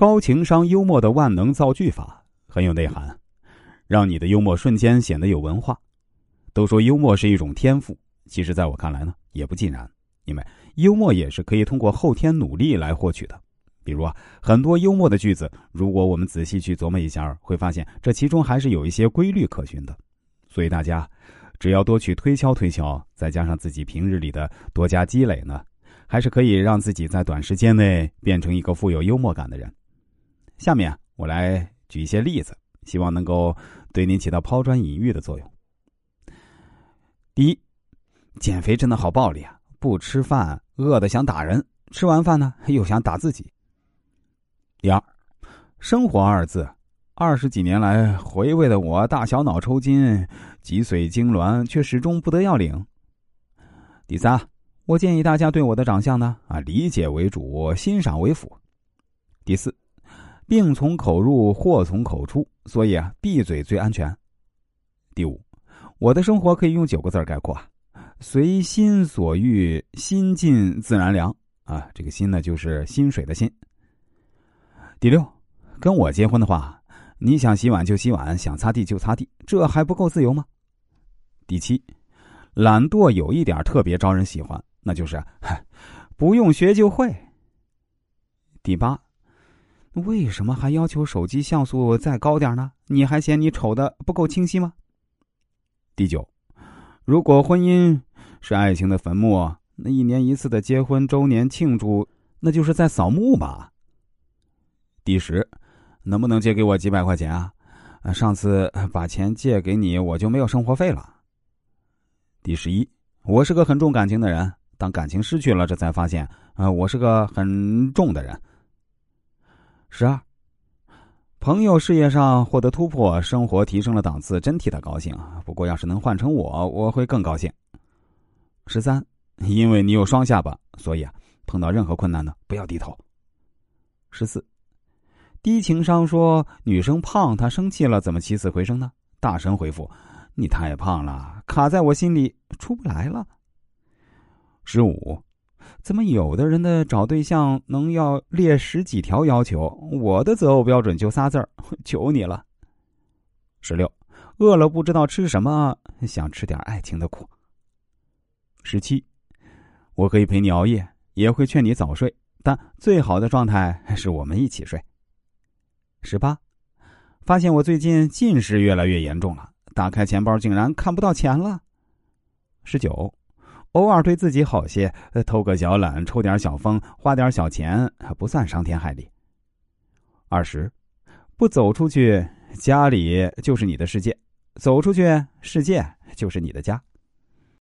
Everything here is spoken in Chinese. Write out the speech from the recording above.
高情商幽默的万能造句法很有内涵，让你的幽默瞬间显得有文化。都说幽默是一种天赋，其实在我看来呢，也不尽然，因为幽默也是可以通过后天努力来获取的。比如啊，很多幽默的句子，如果我们仔细去琢磨一下，会发现这其中还是有一些规律可循的。所以大家只要多去推敲推敲，再加上自己平日里的多加积累呢，还是可以让自己在短时间内变成一个富有幽默感的人。下面我来举一些例子，希望能够对您起到抛砖引玉的作用。第一，减肥真的好暴力啊！不吃饭饿的想打人，吃完饭呢又想打自己。第二，生活二字，二十几年来回味的我大小脑抽筋，脊髓痉挛，却始终不得要领。第三，我建议大家对我的长相呢啊理解为主，欣赏为辅。第四。病从口入，祸从口出，所以啊，闭嘴最安全。第五，我的生活可以用九个字概括：随心所欲，心静自然凉。啊，这个“心”呢，就是薪水的“薪”。第六，跟我结婚的话，你想洗碗就洗碗，想擦地就擦地，这还不够自由吗？第七，懒惰有一点特别招人喜欢，那就是，不用学就会。第八。为什么还要求手机像素再高点呢？你还嫌你丑的不够清晰吗？第九，如果婚姻是爱情的坟墓，那一年一次的结婚周年庆祝，那就是在扫墓吧。第十，能不能借给我几百块钱啊？上次把钱借给你，我就没有生活费了。第十一，我是个很重感情的人，当感情失去了，这才发现，啊，我是个很重的人。十二，朋友事业上获得突破，生活提升了档次，真替他高兴。不过要是能换成我，我会更高兴。十三，因为你有双下巴，所以啊，碰到任何困难呢，不要低头。十四，低情商说女生胖，她生气了，怎么起死回生呢？大声回复：你太胖了，卡在我心里出不来了。十五。怎么有的人的找对象能要列十几条要求，我的择偶标准就仨字儿，求你了。十六，饿了不知道吃什么，想吃点爱情的苦。十七，我可以陪你熬夜，也会劝你早睡，但最好的状态是我们一起睡。十八，发现我最近近视越来越严重了，打开钱包竟然看不到钱了。十九。偶尔对自己好些，偷个小懒，抽点小风，花点小钱，不算伤天害理。二十，不走出去，家里就是你的世界；走出去，世界就是你的家。